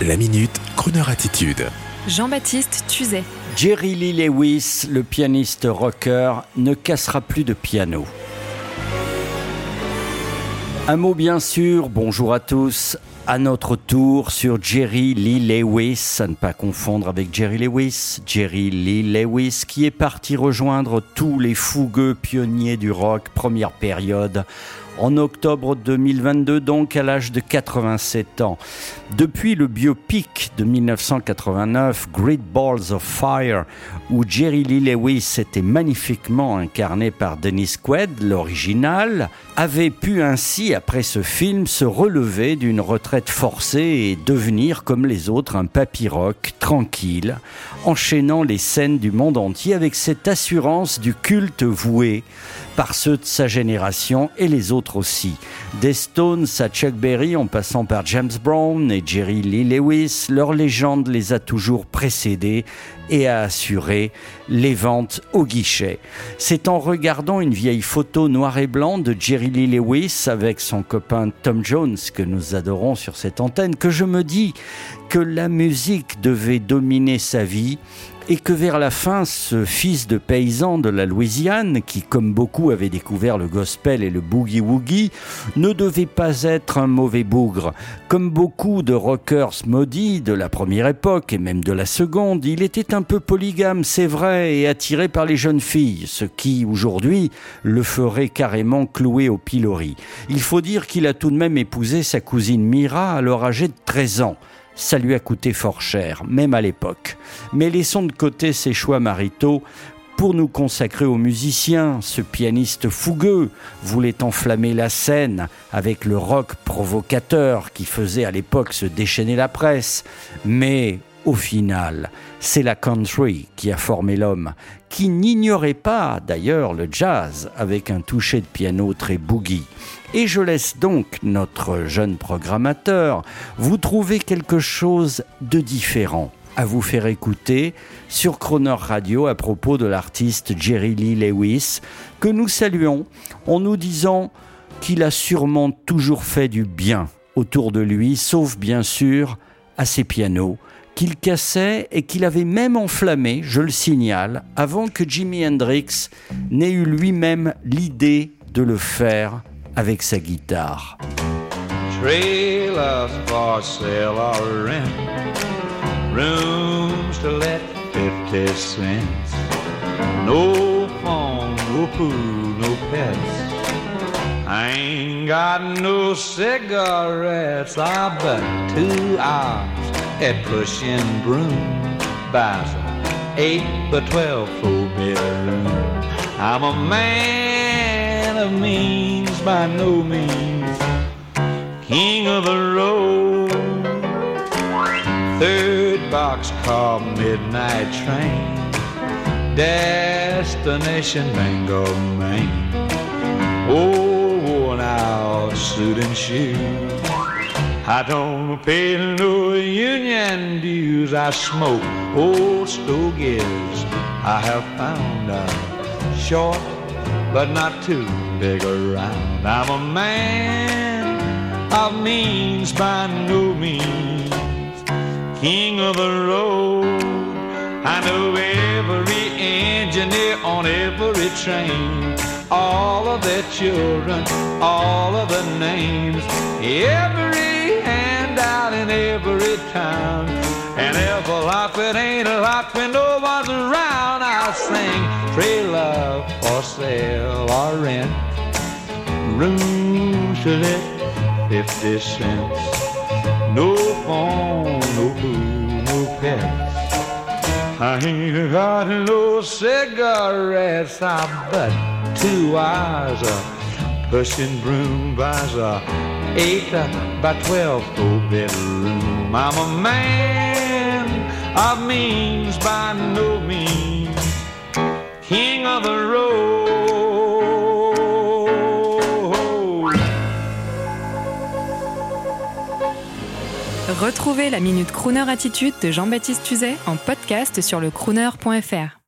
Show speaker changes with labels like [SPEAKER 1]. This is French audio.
[SPEAKER 1] La minute, Kroneur attitude.
[SPEAKER 2] Jean-Baptiste Tuzet.
[SPEAKER 3] Jerry Lee Lewis, le pianiste rocker, ne cassera plus de piano. Un mot bien sûr, bonjour à tous. À notre tour sur Jerry Lee Lewis, à ne pas confondre avec Jerry Lewis, Jerry Lee Lewis qui est parti rejoindre tous les fougueux pionniers du rock première période en octobre 2022, donc à l'âge de 87 ans. Depuis le biopic de 1989, Great Balls of Fire, où Jerry Lee Lewis était magnifiquement incarné par Dennis Quaid, l'original, avait pu ainsi, après ce film, se relever d'une retraite forcée et devenir, comme les autres, un papy rock tranquille, enchaînant les scènes du monde entier avec cette assurance du culte voué par ceux de sa génération et les autres aussi. Des Stones à Chuck Berry en passant par James Brown et Jerry Lee Lewis, leur légende les a toujours précédés et a assuré les ventes au guichet. C'est en regardant une vieille photo noir et blanc de Jerry Lee Lewis avec son copain Tom Jones que nous adorons sur cette antenne que je me dis que la musique devait dominer sa vie et que vers la fin, ce fils de paysan de la Louisiane, qui comme beaucoup avait découvert le gospel et le boogie-woogie, ne devait pas être un mauvais bougre. Comme beaucoup de rockers maudits de la première époque et même de la seconde, il était un peu polygame, c'est vrai, et attiré par les jeunes filles, ce qui, aujourd'hui, le ferait carrément clouer au pilori. Il faut dire qu'il a tout de même épousé sa cousine Mira, alors âgée de 13 ans ça lui a coûté fort cher, même à l'époque. Mais laissons de côté ses choix maritaux pour nous consacrer aux musiciens. Ce pianiste fougueux voulait enflammer la scène avec le rock provocateur qui faisait à l'époque se déchaîner la presse. Mais au final, c'est la country qui a formé l'homme, qui n'ignorait pas d'ailleurs le jazz avec un toucher de piano très boogie. Et je laisse donc notre jeune programmateur vous trouver quelque chose de différent à vous faire écouter sur Croner Radio à propos de l'artiste Jerry Lee Lewis, que nous saluons en nous disant qu'il a sûrement toujours fait du bien autour de lui, sauf bien sûr à ses pianos, qu'il cassait et qu'il avait même enflammé, je le signale, avant que Jimi Hendrix n'ait eu lui-même l'idée de le faire avec sa guitare.
[SPEAKER 4] Trailers for sale or rent, rooms to let 50 cents. No phone, no food, no pets. I ain't got no cigarettes, I bet two hours at pushing broom buys an eight by twelve four bedroom. I'm a man of means by no means king of the road. Third boxcar midnight train, destination Mango, Maine. Oh, worn out suit and shoes. I don't pay no union dues. I smoke old stogies. I have found out short, but not too big around. I'm a man of means by no means, king of the road. I know every engineer on every train, all of their children, all of the names, every every town. And if a it ain't a life when no one's around, I'll sing trailer for sale or rent. Room to let 50 cents. No phone, no food, no pets. I ain't got no cigarettes, I but two eyes a pushing broom buys a eight by twelve four bedroom. I'm a man of means by no means, king of the road.
[SPEAKER 2] Retrouvez la Minute Crooner Attitude de Jean-Baptiste Tuzet en podcast sur le crooner.fr.